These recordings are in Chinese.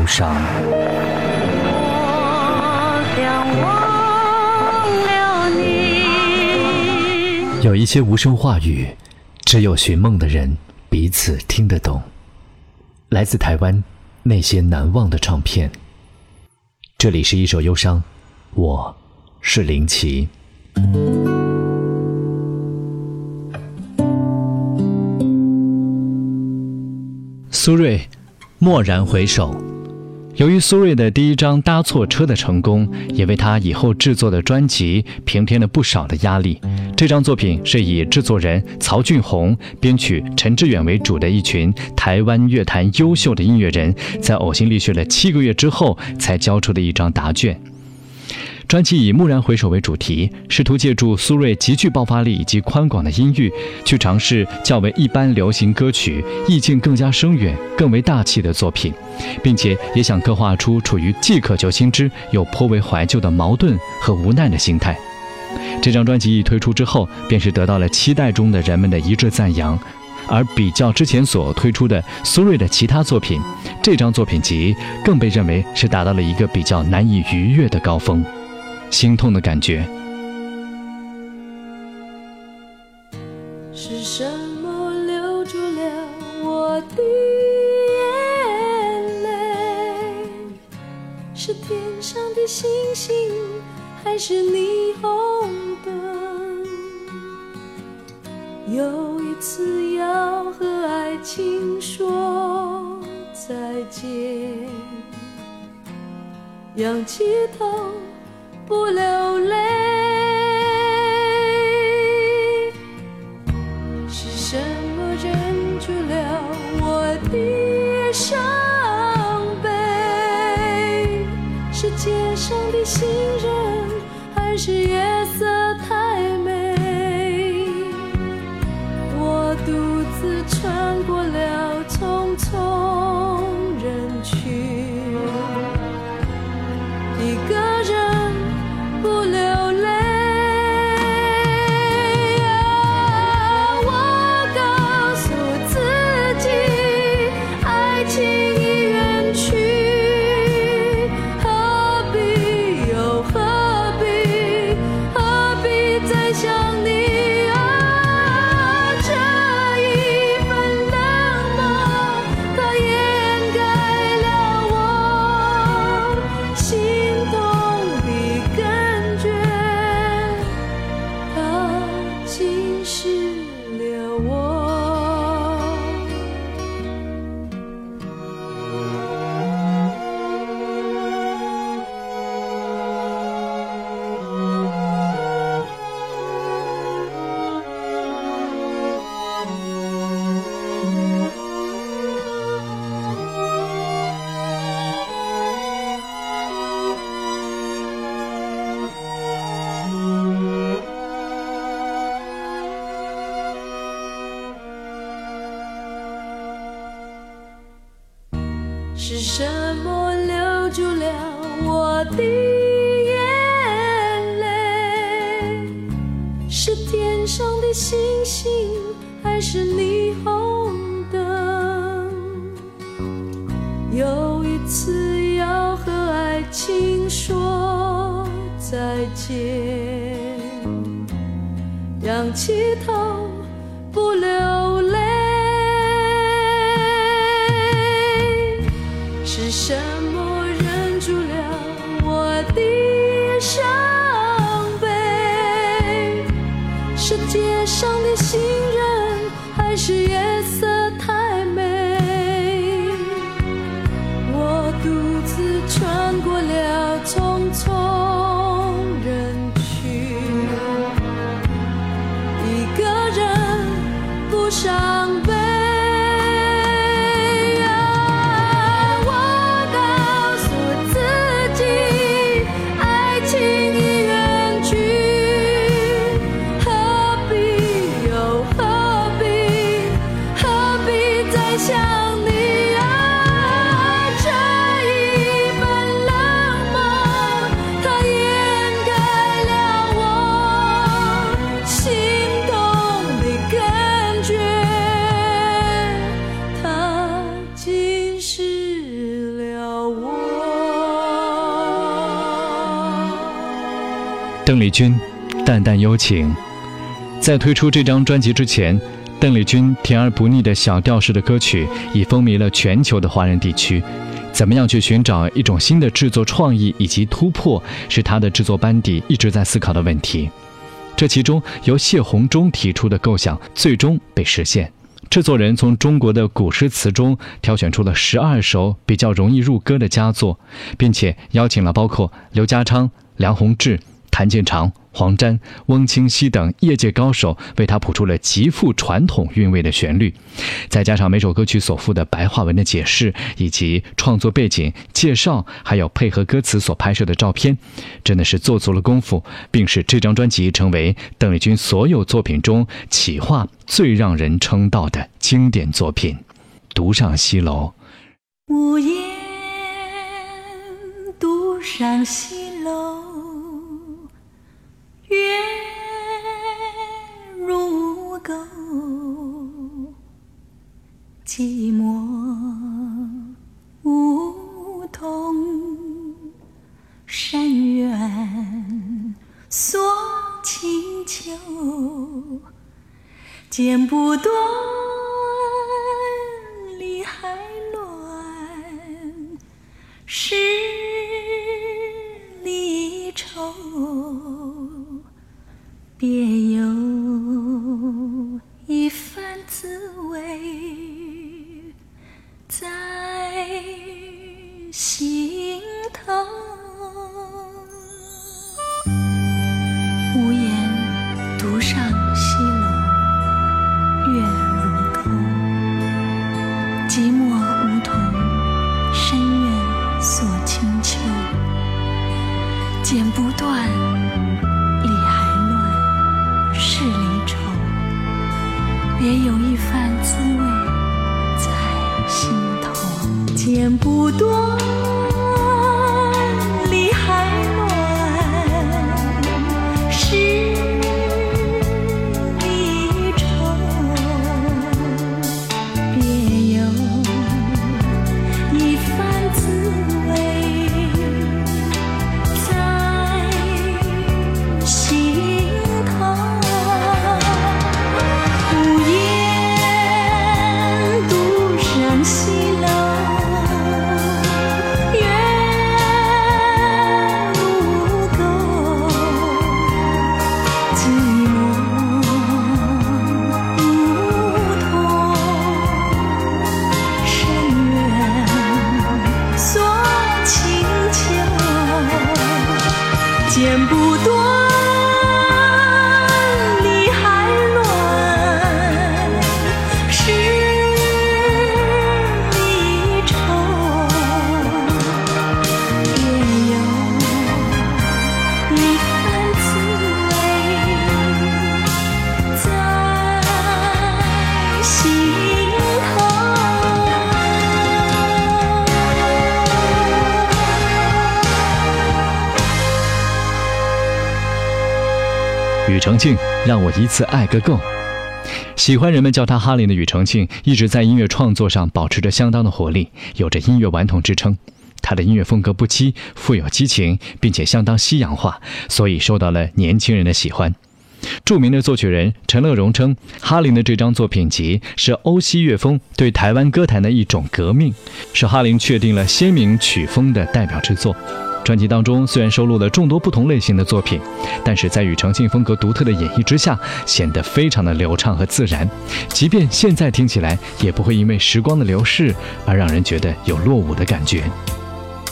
忧伤。有一些无声话语，只有寻梦的人彼此听得懂。来自台湾那些难忘的唱片。这里是一首忧伤，我是林奇。苏芮，蓦然回首。由于苏芮的第一张《搭错车》的成功，也为他以后制作的专辑平添了不少的压力。这张作品是以制作人曹俊宏、编曲陈志远为主的一群台湾乐坛优秀的音乐人，在呕心沥血了七个月之后才交出的一张答卷。专辑以“蓦然回首”为主题，试图借助苏芮极具爆发力以及宽广的音域，去尝试较为一般流行歌曲意境更加深远、更为大气的作品，并且也想刻画出处于既渴求新知又颇为怀旧的矛盾和无奈的心态。这张专辑一推出之后，便是得到了期待中的人们的一致赞扬。而比较之前所推出的苏芮的其他作品，这张作品集更被认为是达到了一个比较难以逾越的高峰。心痛的感觉。是什么留住了我的眼泪？是天上的星星，还是霓虹灯？又一次要和爱情说再见，仰起头。不流泪，是什么留住了我的眼泪？是天上的星星，还是霓虹灯？有一次要和爱情说再见，仰起头，邓丽君，淡淡幽情。在推出这张专辑之前，邓丽君甜而不腻的小调式的歌曲已风靡了全球的华人地区。怎么样去寻找一种新的制作创意以及突破，是他的制作班底一直在思考的问题。这其中，由谢宏忠提出的构想最终被实现。制作人从中国的古诗词中挑选出了十二首比较容易入歌的佳作，并且邀请了包括刘家昌、梁鸿志。谭健常、黄沾、翁清溪等业界高手为他谱出了极富传统韵味的旋律，再加上每首歌曲所附的白话文的解释，以及创作背景介绍，还有配合歌词所拍摄的照片，真的是做足了功夫，并使这张专辑成为邓丽君所有作品中企划最让人称道的经典作品。独上西楼，无言独上西是庾澄庆让我一次爱个够，喜欢人们叫他哈林的庾澄庆，一直在音乐创作上保持着相当的活力，有着音乐顽童之称。他的音乐风格不羁，富有激情，并且相当西洋化，所以受到了年轻人的喜欢。著名的作曲人陈乐融称，哈林的这张作品集是欧西乐风对台湾歌坛的一种革命，是哈林确定了鲜明曲风的代表之作。专辑当中虽然收录了众多不同类型的作品，但是在庾澄庆风格独特的演绎之下，显得非常的流畅和自然。即便现在听起来，也不会因为时光的流逝而让人觉得有落伍的感觉。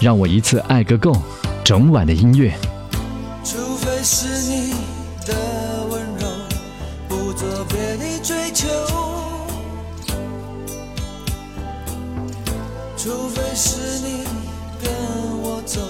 让我一次爱个够，整晚的音乐。除非是你的温柔，不做别的追求。除非是你跟我走。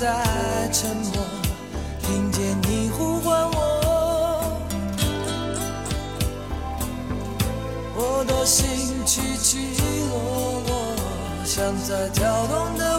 在沉默听见你呼唤我我的心起起落落像在跳动的